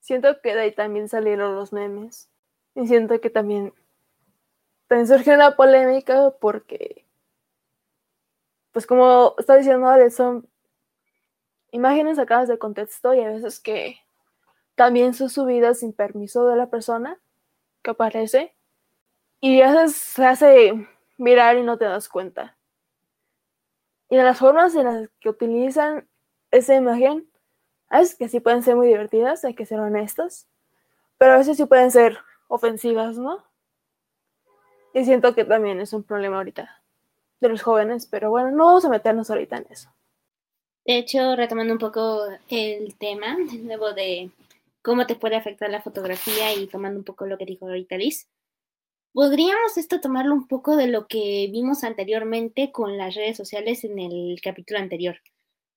Siento que de ahí también salieron los memes. Y siento que también, también surgió una polémica porque, pues como está diciendo Ale, son imágenes sacadas de contexto y a veces que también son subidas sin permiso de la persona que aparece. Y a veces se hace viral y no te das cuenta. Y de las formas en las que utilizan esa imagen, a veces que sí pueden ser muy divertidas, hay que ser honestos, pero a veces sí pueden ser ofensivas, ¿no? Y siento que también es un problema ahorita de los jóvenes, pero bueno, no vamos a meternos ahorita en eso. De hecho, retomando un poco el tema, de nuevo de cómo te puede afectar la fotografía y tomando un poco lo que dijo ahorita Liz, podríamos esto tomarlo un poco de lo que vimos anteriormente con las redes sociales en el capítulo anterior.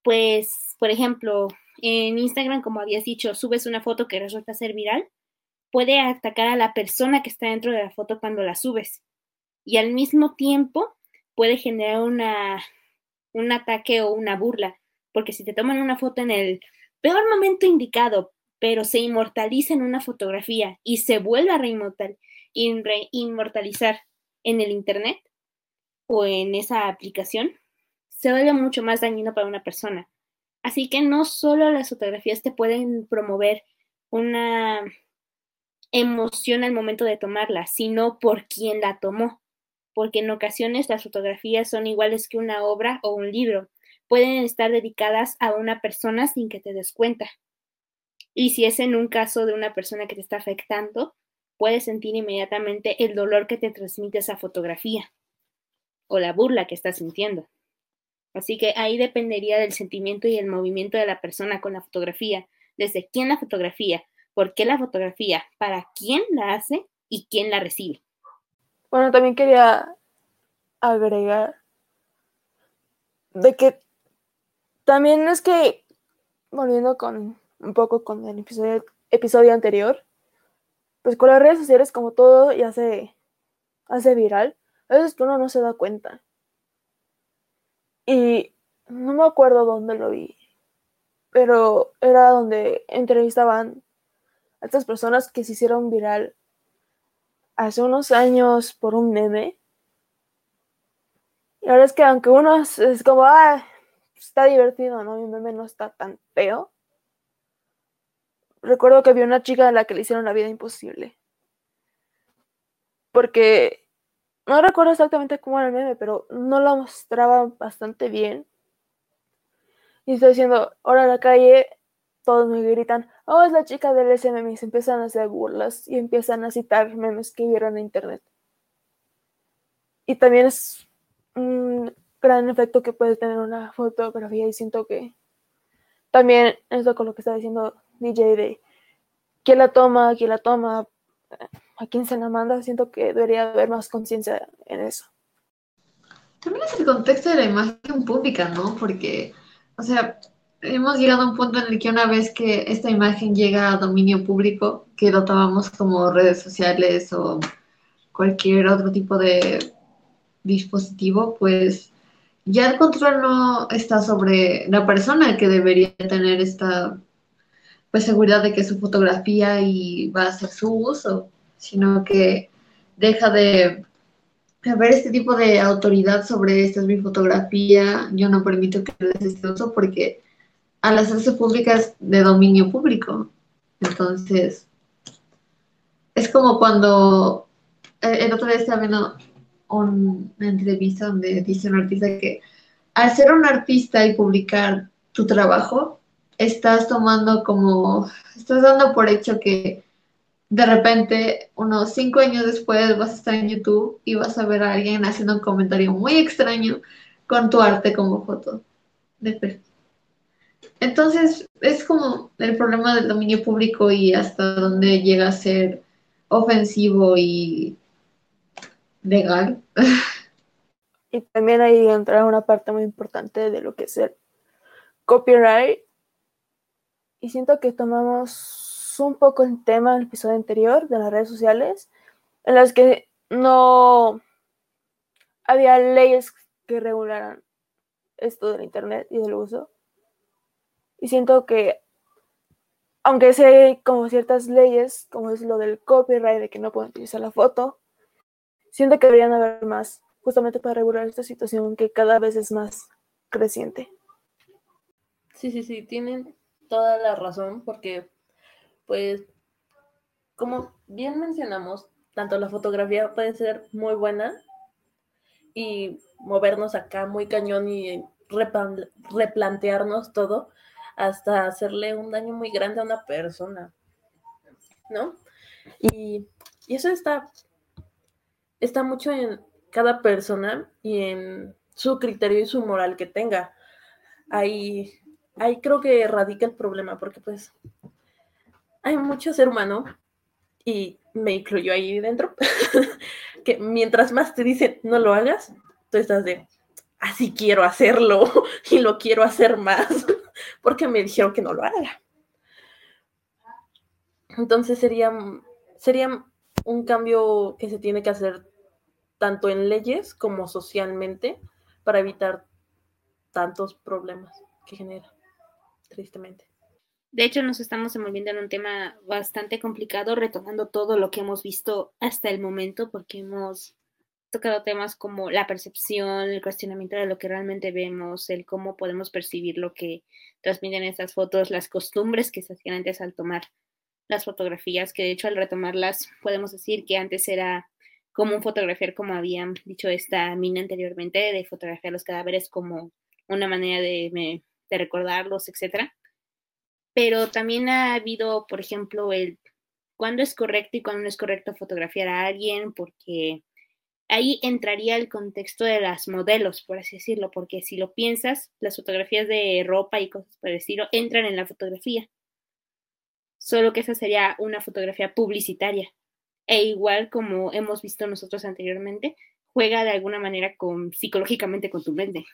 Pues, por ejemplo, en Instagram, como habías dicho, subes una foto que resulta ser viral, puede atacar a la persona que está dentro de la foto cuando la subes. Y al mismo tiempo puede generar una, un ataque o una burla, porque si te toman una foto en el peor momento indicado, pero se inmortaliza en una fotografía y se vuelve a reinmortalizar en el Internet o en esa aplicación, se vuelve mucho más dañino para una persona. Así que no solo las fotografías te pueden promover una emoción al momento de tomarla, sino por quien la tomó. Porque en ocasiones las fotografías son iguales que una obra o un libro. Pueden estar dedicadas a una persona sin que te des cuenta. Y si es en un caso de una persona que te está afectando, puedes sentir inmediatamente el dolor que te transmite esa fotografía o la burla que estás sintiendo. Así que ahí dependería del sentimiento y el movimiento de la persona con la fotografía, desde quién la fotografía, por qué la fotografía, para quién la hace y quién la recibe. Bueno, también quería agregar de que también es que, volviendo con un poco con el episodio, anterior, pues con las redes sociales como todo ya se hace viral, a veces uno no se da cuenta. Y no me acuerdo dónde lo vi, pero era donde entrevistaban a estas personas que se hicieron viral hace unos años por un meme. Y ahora es que aunque uno es, como, ah, está divertido, ¿no? Mi meme no está tan feo. Recuerdo que había una chica a la que le hicieron la vida imposible. Porque no recuerdo exactamente cómo era el meme, pero no lo mostraba bastante bien. Y estoy diciendo, ahora la calle, todos me gritan, oh, es la chica del SMM, se empiezan a hacer burlas y empiezan a citar memes que vieron en internet. Y también es un gran efecto que puede tener una fotografía y siento que también eso con lo que está diciendo DJ de quién la toma, quién la toma, a quién se la manda, siento que debería haber más conciencia en eso. También es el contexto de la imagen pública, ¿no? Porque, o sea, hemos llegado a un punto en el que una vez que esta imagen llega a dominio público, que lo tomamos como redes sociales o cualquier otro tipo de dispositivo, pues ya el control no está sobre la persona que debería tener esta pues seguridad de que su fotografía y va a ser su uso, sino que deja de haber este tipo de autoridad sobre esta es mi fotografía, yo no permito que les este uso porque al hacerse públicas de dominio público. Entonces, es como cuando eh, el otro día estaba viendo una entrevista donde dice un artista que al ser un artista y publicar tu trabajo, estás tomando como, estás dando por hecho que de repente, unos cinco años después, vas a estar en YouTube y vas a ver a alguien haciendo un comentario muy extraño con tu arte como foto de Entonces, es como el problema del dominio público y hasta dónde llega a ser ofensivo y legal. Y también ahí entra una parte muy importante de lo que es el copyright. Y siento que tomamos un poco el tema del episodio anterior de las redes sociales, en las que no había leyes que regularan esto del Internet y del uso. Y siento que, aunque sé como ciertas leyes, como es lo del copyright, de que no pueden utilizar la foto, siento que deberían haber más, justamente para regular esta situación que cada vez es más creciente. Sí, sí, sí, tienen toda la razón, porque, pues, como bien mencionamos, tanto la fotografía puede ser muy buena y movernos acá muy cañón y replantearnos todo hasta hacerle un daño muy grande a una persona, ¿no? Y, eso está, está mucho en cada persona y en su criterio y su moral que tenga. Ahí, ahí creo que radica el problema, porque pues hay mucho ser humano, y me incluyo ahí dentro, que mientras más te dicen no lo hagas, tú estás de, así quiero hacerlo y lo quiero hacer más, porque me dijeron que no lo haga. Entonces sería, sería un cambio que se tiene que hacer tanto en leyes como socialmente para evitar tantos problemas que genera, tristemente. De hecho, nos estamos envolviendo en un tema bastante complicado, retomando todo lo que hemos visto hasta el momento, porque hemos tocado temas como la percepción, el cuestionamiento de lo que realmente vemos, el cómo podemos percibir lo que transmiten estas fotos, las costumbres que se hacían antes al tomar las fotografías, que de hecho al retomarlas podemos decir que antes era común fotografiar, como habían dicho esta mina anteriormente, de fotografiar los cadáveres como una manera de, de recordarlos, etcétera. Pero también ha habido, por ejemplo, el cuándo es correcto y cuándo no es correcto fotografiar a alguien, porque ahí entraría el contexto de las modelos, por así decirlo, porque si lo piensas, las fotografías de ropa y cosas por el estilo entran en la fotografía. Solo que esa sería una fotografía publicitaria. E igual como hemos visto nosotros anteriormente, juega de alguna manera con psicológicamente con tu mente.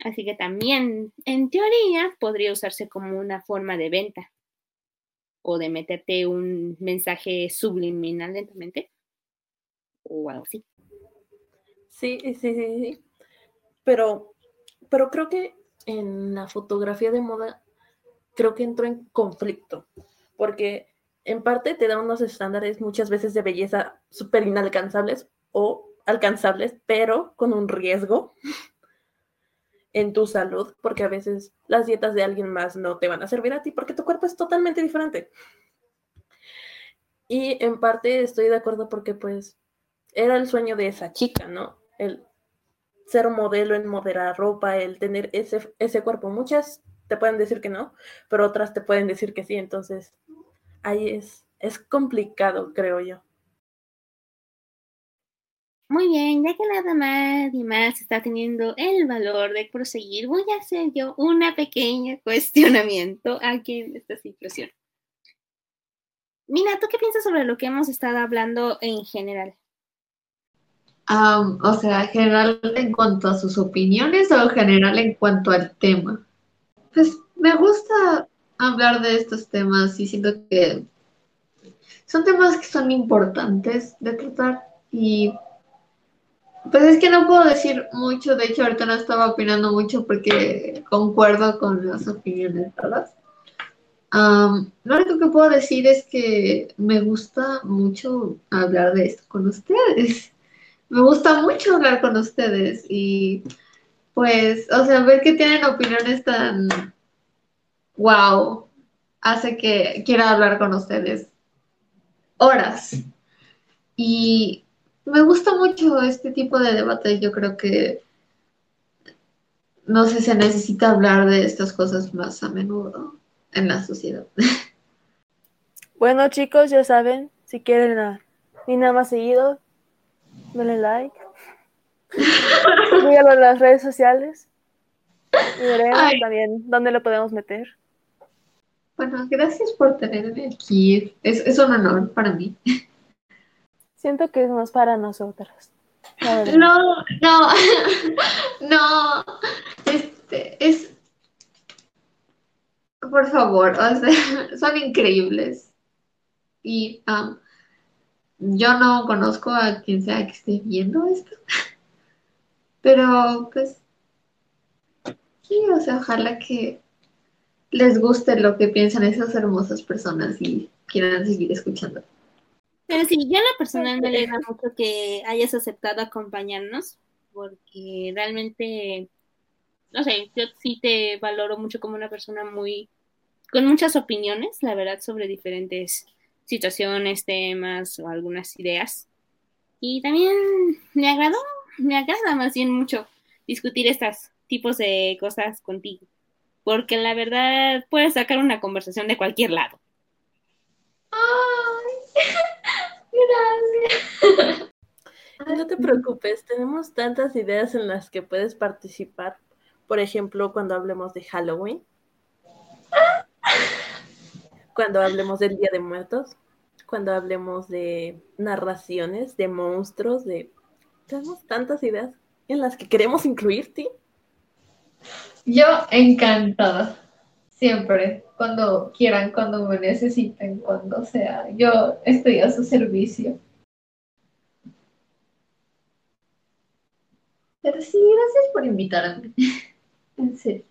Así que también, en teoría, podría usarse como una forma de venta o de meterte un mensaje subliminal lentamente o algo así. Sí, sí, sí, sí. Pero, pero creo que en la fotografía de moda, creo que entró en conflicto, porque en parte te da unos estándares muchas veces de belleza súper inalcanzables o alcanzables, pero con un riesgo en tu salud, porque a veces las dietas de alguien más no te van a servir a ti, porque tu cuerpo es totalmente diferente. Y en parte estoy de acuerdo porque pues era el sueño de esa chica, ¿no? El ser modelo en moderar ropa, el tener ese, ese cuerpo. Muchas te pueden decir que no, pero otras te pueden decir que sí. Entonces, ahí es, es complicado, creo yo. Muy bien, ya que nada más y más está teniendo el valor de proseguir, voy a hacer yo una pequeña cuestionamiento aquí en esta situación. Mina, ¿tú qué piensas sobre lo que hemos estado hablando en general? O sea, general en cuanto a sus opiniones o general en cuanto al tema. Pues me gusta hablar de estos temas y siento que son temas que son importantes de tratar y pues es que no puedo decir mucho, de hecho ahorita no estaba opinando mucho porque concuerdo con las opiniones todas. lo único que puedo decir es que me gusta mucho hablar de esto con ustedes me gusta mucho hablar con ustedes y pues, o sea, ver que tienen opiniones tan wow, hace que quiera hablar con ustedes horas. Y me gusta mucho este tipo de debate. Yo creo que no sé, se necesita hablar de estas cosas más a menudo en la sociedad. Bueno, chicos, ya saben, si quieren a nada más seguido, denle like. Síganlo en las redes sociales. Y veremos Ay. también dónde lo podemos meter. Bueno, gracias por tenerme aquí. Es, es un honor para mí. Siento que es más para nosotras. No, no, no. Este, es. Por favor, o sea, son increíbles. Y am, yo no conozco a quien sea que esté viendo esto. Pero, pues, sí, o sea, ojalá que les guste lo que piensan esas hermosas personas y quieran seguir escuchando. Pero sí, yo en lo personal me alegra mucho que hayas aceptado acompañarnos, porque realmente, no sé, yo sí te valoro mucho como una persona muy, con muchas opiniones, la verdad, sobre diferentes situaciones, temas o algunas ideas. Y también me agradó, me agrada más bien mucho discutir estos tipos de cosas contigo, porque la verdad puedes sacar una conversación de cualquier lado. Ay, gracias. No te preocupes, tenemos tantas ideas en las que puedes participar. Por ejemplo, cuando hablemos de Halloween, cuando hablemos del Día de Muertos, cuando hablemos de narraciones, de monstruos, de... Tenemos tantas ideas en las que queremos incluirte. Yo encantada. Siempre, cuando quieran, cuando me necesiten, cuando sea. Yo estoy a su servicio. Pero sí, gracias por invitarme. En serio.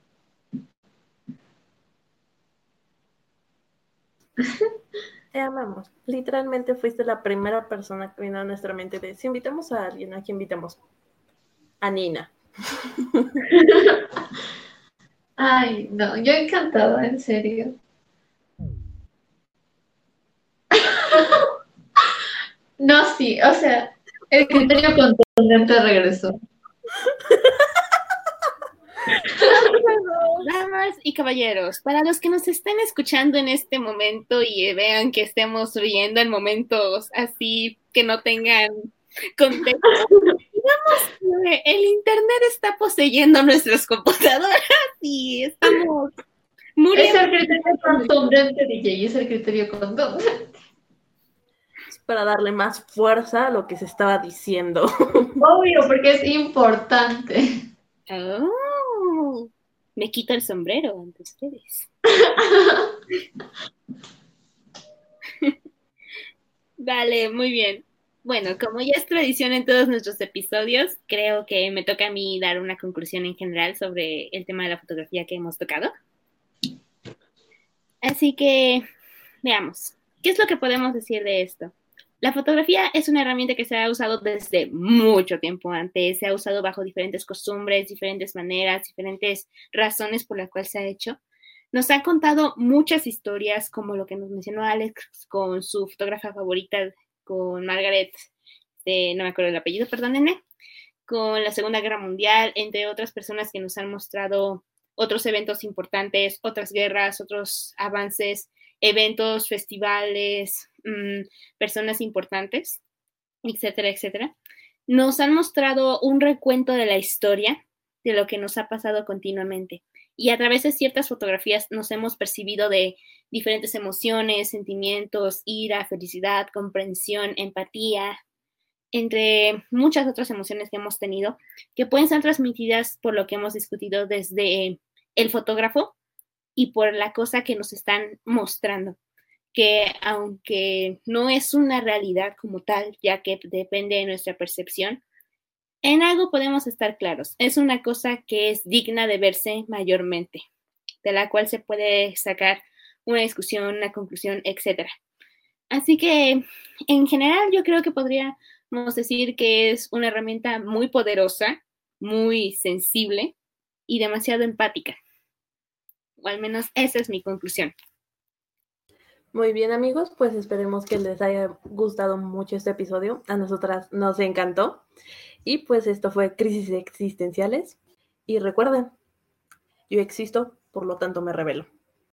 Te amamos. Literalmente fuiste la primera persona que vino a nuestra mente de si invitamos a alguien, ¿a quién invitamos? A Nina. Ay, no, yo encantada, en serio. No, sí, o sea, el criterio contundente regresó. Damas y caballeros, para los que nos estén escuchando en este momento y vean que estemos riendo en momentos así que no tengan contexto, digamos que el internet está poseyendo nuestras computadoras y estamos Es muriendo. el criterio contundente, DJ, es el criterio contundente. Es para darle más fuerza a lo que se estaba diciendo. Obvio, porque es importante. Oh, me quito el sombrero ante ustedes. Vale, muy bien. Bueno, como ya es tradición en todos nuestros episodios, creo que me toca a mí dar una conclusión en general sobre el tema de la fotografía que hemos tocado. Así que veamos, ¿qué es lo que podemos decir de esto? La fotografía es una herramienta que se ha usado desde mucho tiempo antes, se ha usado bajo diferentes costumbres, diferentes maneras, diferentes razones por las cuales se ha hecho. Nos han contado muchas historias, como lo que nos mencionó Alex con su fotógrafa favorita, con Margaret, de, no me acuerdo el apellido, perdónenme, con la Segunda Guerra Mundial, entre otras personas que nos han mostrado otros eventos importantes, otras guerras, otros avances, eventos, festivales, mmm, personas importantes, etcétera, etcétera. Nos han mostrado un recuento de la historia, de lo que nos ha pasado continuamente. Y a través de ciertas fotografías nos hemos percibido de diferentes emociones, sentimientos, ira, felicidad, comprensión, empatía, entre muchas otras emociones que hemos tenido, que pueden ser transmitidas por lo que hemos discutido desde el fotógrafo y por la cosa que nos están mostrando, que aunque no es una realidad como tal, ya que depende de nuestra percepción, en algo podemos estar claros. Es una cosa que es digna de verse mayormente, de la cual se puede sacar una discusión, una conclusión, etc. Así que, en general, yo creo que podríamos decir que es una herramienta muy poderosa, muy sensible y demasiado empática. O al menos esa es mi conclusión. Muy bien amigos, pues esperemos que les haya gustado mucho este episodio. A nosotras nos encantó. Y pues esto fue Crisis Existenciales. Y recuerden, yo existo, por lo tanto me revelo.